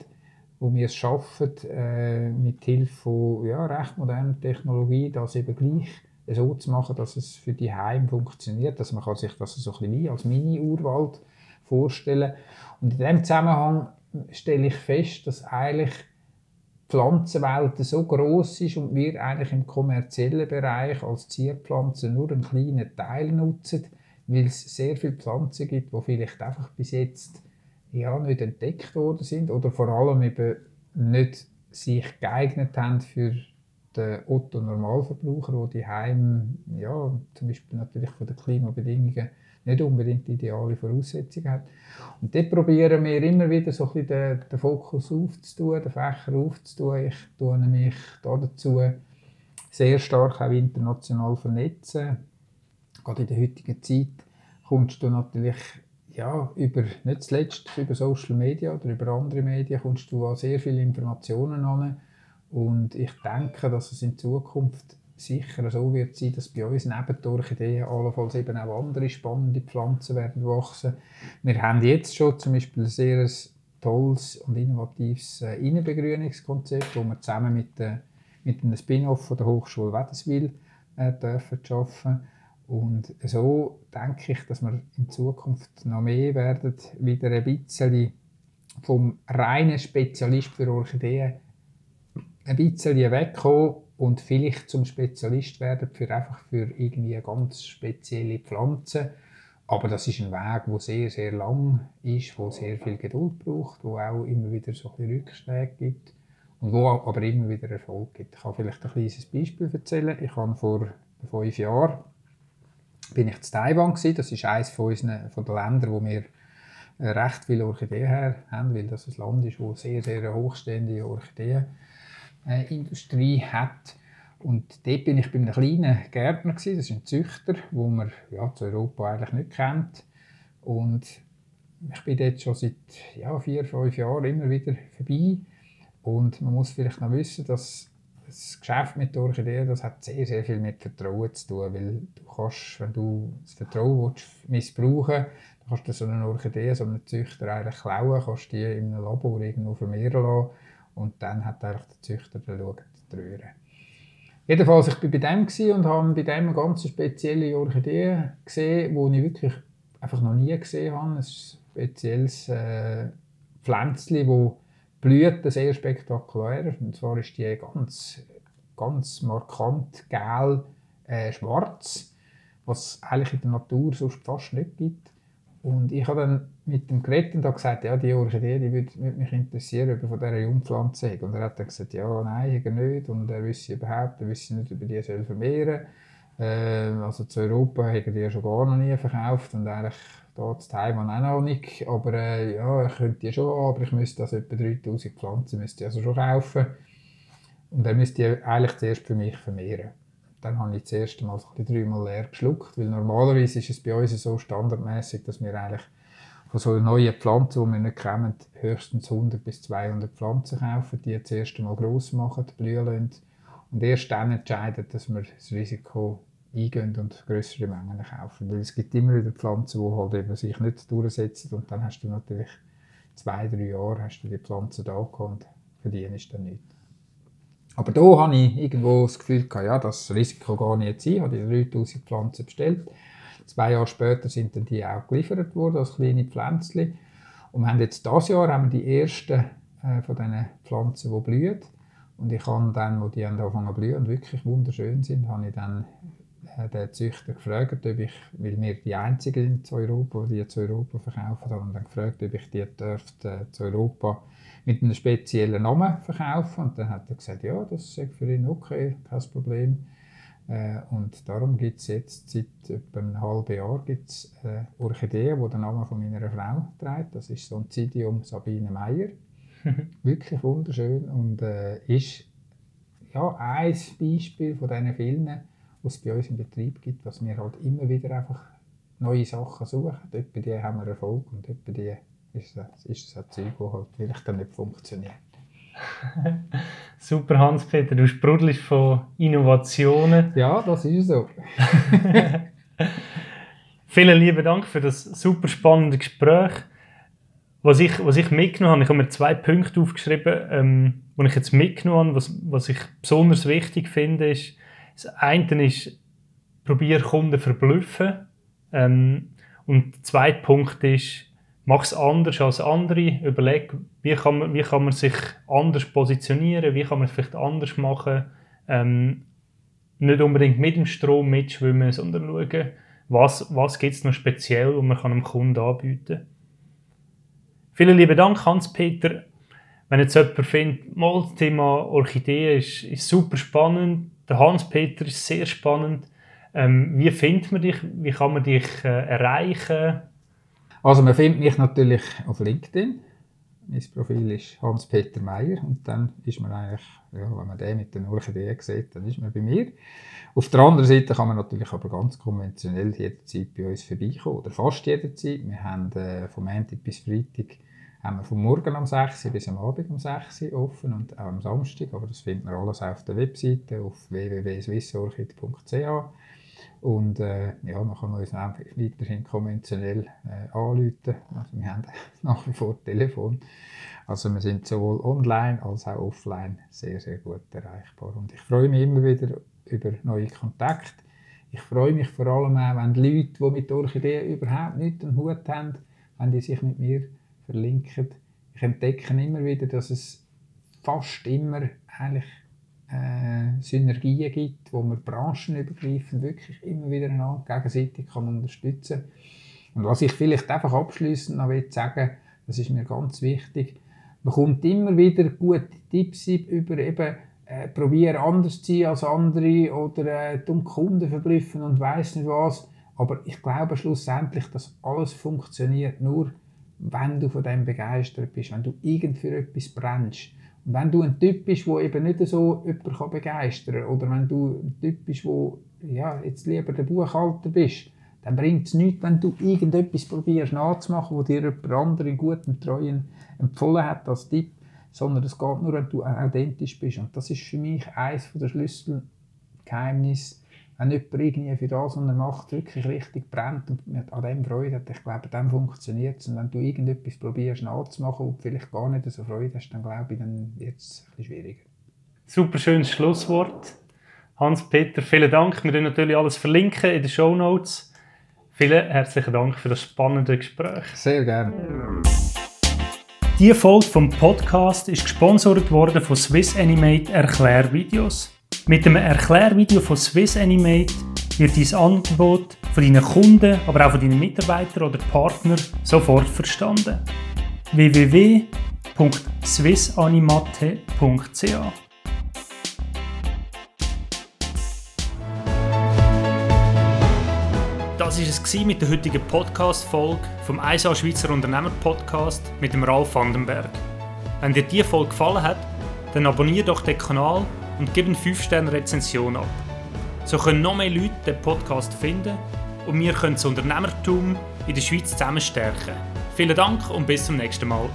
wo wir es schaffen, äh, mit Hilfe von ja, recht moderner Technologie, das eben gleich so zu machen, dass es für die Heim funktioniert. Also man kann sich das so ein bisschen wie als Mini-Urwald vorstellen. Und in diesem Zusammenhang stelle ich fest, dass eigentlich die Pflanzenwelt so groß ist und wir eigentlich im kommerziellen Bereich als Zierpflanzen nur einen kleinen Teil nutzen weil es sehr viele Pflanzen gibt, die vielleicht einfach bis jetzt ja, nicht entdeckt worden sind oder vor allem eben nicht sich geeignet haben für den Otto-Normalverbraucher, der die Heim, ja, zum Beispiel natürlich von den Klimabedingungen nicht unbedingt ideale Voraussetzungen hat. Und dort probieren wir immer wieder so ein bisschen den, den Fokus aufzutun, den Fächer aufzutun. Ich tue mich dazu sehr stark auch international vernetzen gerade in der heutigen Zeit kommst du natürlich ja, über, nicht zuletzt über Social Media oder über andere Medien kommst du an sehr viele Informationen an. Und ich denke, dass es in Zukunft sicher so wird sein, dass bei uns neben der Orchideen allenfalls eben auch andere spannende Pflanzen werden wachsen. Wir haben jetzt schon zum Beispiel ein sehr tolles und innovatives äh, Innenbegrünungskonzept, das wir zusammen mit, äh, mit einem Spin-off der Hochschule Wädenswil äh, dürfen arbeiten. Und so denke ich, dass wir in Zukunft noch mehr werden, wieder ein bisschen vom reinen Spezialist für Orchideen ein bisschen wegkommen und vielleicht zum Spezialist werden für einfach für irgendwie eine ganz spezielle Pflanze. Aber das ist ein Weg, der sehr, sehr lang ist, wo sehr viel Geduld braucht, wo auch immer wieder so ein Rückschläge gibt und wo aber immer wieder Erfolg gibt. Ich kann vielleicht ein kleines Beispiel erzählen. Ich habe vor fünf Jahren bin ich in Taiwan gewesen. Das ist eines von, unseren, von den Ländern, wo wir äh, recht viele Orchideen haben, weil das ein Land ist, wo sehr, sehr hochstehende Orchideenindustrie hat. Und dort bin ich bei einem kleinen Gärtner, gewesen. das ist ein Züchter, den man ja, zu Europa eigentlich nicht kennt. Und ich bin dort schon seit ja, vier, fünf Jahren immer wieder vorbei. Und man muss vielleicht noch wissen, dass das Geschäft mit der Orchidee, das hat sehr, sehr viel mit Vertrauen zu tun, weil du kannst, wenn du das Vertrauen willst, missbrauchen willst, kannst du so eine Orchidee, so einen Züchter eigentlich klauen, kannst die in einem Labor irgendwo vermehren lassen und dann hat eigentlich der Züchter dann schauen, die Röhre. Jedenfalls, ich war bei dem und habe bei dem eine ganz spezielle Orchidee gesehen, die ich wirklich einfach noch nie gesehen habe. Ein spezielles äh, Pflänzchen, das Blüten sehr spektakulär. Und zwar ist die ganz, ganz markant gel äh, was eigentlich in der Natur sonst fast nicht gibt. Und ich habe dann mit dem geredet und gesagt, ja, die Orchidee, die würde, würde mich interessieren, ob er von dieser Jungpflanze hat. Und er hat dann gesagt, ja, nein, er nicht. Und er wisse überhaupt, er wisse nicht, ob er die soll vermehren soll. Äh, also zu Europa hat er die schon gar noch nie verkauft und eigentlich da zu Taiwan auch noch nicht. Aber äh, ja, ich könnte die schon, aber ich müsste also etwa 3000 Pflanzen müsste also schon kaufen. Und dann müsste die eigentlich zuerst für mich vermehren. Dann habe ich das erste Mal so dreimal leer geschluckt, weil normalerweise ist es bei uns so standardmäßig, dass wir eigentlich von so neuen Pflanzen, die wir nicht kennen, höchstens 100 bis 200 Pflanzen kaufen, die das erste Mal gross machen, blühen lassen. Und erst dann entscheiden, dass wir das Risiko eingehen und größere Mengen kaufen. Weil es gibt immer wieder Pflanzen, die halt eben sich nicht durchsetzen und dann hast du natürlich zwei, drei Jahre hast du die Pflanze da und verdienst dann nicht. Aber da habe ich irgendwo das Gefühl gehabt, ja, das Risiko gar nicht sein. Ich habe die 3000 Pflanzen bestellt. Zwei Jahre später sind dann die auch geliefert worden als kleine Pflänzchen. Und wir haben jetzt dieses Jahr haben wir die ersten äh, von diesen Pflanzen, die blühen. Und ich habe dann, wo die angefangen zu blühen und wirklich wunderschön sind, habe ich dann den Züchter gefragt, ob ich, weil wir die einzigen in Europa, die zu Europa verkaufen, haben dann gefragt, ob ich die dürfte, äh, zu Europa mit einem speziellen Namen verkaufen. Und dann hat er gesagt, ja, das ist für ihn okay, kein Problem. Äh, und darum gibt es jetzt seit etwa einem halben Jahr gibt's, äh, Orchidee, die den Namen von meiner Frau trägt. Das ist so ein Zidium Sabine Meyer. Wirklich wunderschön und äh, ist ja, ein Beispiel von diesen vielen, was es bei uns im Betrieb gibt, was wir halt immer wieder einfach neue Sachen suchen. Dort bei die haben wir Erfolg und dort bei die ist es, ist es ein Zeug, das halt vielleicht dann nicht funktioniert. Super, Hans-Peter, du sprudelst von Innovationen. Ja, das ist so. Vielen lieben Dank für das super spannende Gespräch. Was ich, was ich mitgenommen habe, ich habe mir zwei Punkte aufgeschrieben, ähm, die ich jetzt mitgenommen habe, was, was ich besonders wichtig finde, ist, das eine ist, probiere Kunden verblüffen. Ähm, und der zweite Punkt ist, mach es anders als andere. Überleg, wie kann, man, wie kann man sich anders positionieren, wie kann man es vielleicht anders machen. Ähm, nicht unbedingt mit dem Strom mitschwimmen, sondern schauen, was, was gibt es noch speziell, was man dem Kunden anbieten kann. Vielen lieben Dank, Hans-Peter. Wenn jetzt jemand findet, das Thema Orchidee ist, ist super spannend, der Hans-Peter ist sehr spannend, ähm, wie findet man dich, wie kann man dich äh, erreichen? Also man findet mich natürlich auf LinkedIn. mein Profil ist Hans-Peter Meyer und dann ist man eigentlich, ja, wenn man den mit den Orchideen sieht, dann ist man bei mir. Auf der anderen Seite kann man natürlich aber ganz konventionell jederzeit bei uns vorbeikommen oder fast jederzeit. Wir haben äh, vom Montag bis Freitag haben wir vom Morgen um 6 Uhr bis am Abend um 6 Uhr offen und auch am Samstag, aber das findet man alles auf der Webseite auf www.swissorchid.ch und äh, ja, man kann uns auch weiterhin konventionell äh, anrufen. Also wir haben nach wie vor Telefon. Also wir sind sowohl online als auch offline sehr, sehr gut erreichbar. Und ich freue mich immer wieder über neue Kontakte. Ich freue mich vor allem auch, wenn die Leute, die mit Orchideen überhaupt nichts am Hut haben, wenn die sich mit mir verlinken. Ich entdecke immer wieder, dass es fast immer eigentlich äh, Synergien gibt, wo man branchenübergreifend wirklich immer wieder einander gegenseitig kann unterstützen Und was ich vielleicht einfach abschließend noch will sagen, das ist mir ganz wichtig, man bekommt immer wieder gute Tipps über eben äh, probieren anders zu sein als andere oder äh, dumm Kunden verblüffen und weiß nicht was. Aber ich glaube schlussendlich, dass alles funktioniert nur, wenn du von dem begeistert bist, wenn du irgend für etwas brennst. Und wenn du ein Typ bist, der eben nicht so jemanden begeistern kann, oder wenn du ein Typ bist, der ja, jetzt lieber der Buchhalter bist, dann bringt es nichts, wenn du irgendetwas probierst nachzumachen, wo dir jemand andere gut und treuen empfohlen hat als Tipp, sondern es geht nur, wenn du authentisch bist. Und das ist für mich eines der Schlüsselgeheimnisse, wenn jemand irgendwie für das, was er macht, wirklich richtig brennt und an dem Freude hat, ich glaube, dann funktioniert es. Und wenn du irgendetwas probierst nachzumachen und vielleicht gar nicht so Freude hast, dann glaube ich, dann wird es ein bisschen schwieriger. Super schönes Schlusswort. Hans-Peter, vielen Dank. Wir werden natürlich alles verlinken in den Show Notes. Vielen herzlichen Dank für das spannende Gespräch. Sehr gerne. Die Folge vom Podcast ist gesponsert worden von Swiss Animate Erklärvideos. Mit dem Erklärvideo von Swiss Animate wird dein Angebot von deinen Kunden, aber auch von deinen Mitarbeitern oder Partnern sofort verstanden. www.swissanimate.ch Das war es mit der heutigen Podcast-Folge vom ISA Schweizer Unternehmer Podcast mit dem Ralf Vandenberg. Wenn dir diese Folge gefallen hat, dann abonniere doch den Kanal und gib eine 5-Sterne-Rezension ab. So können noch mehr Leute den Podcast finden und wir können das Unternehmertum in der Schweiz zusammen stärken. Vielen Dank und bis zum nächsten Mal.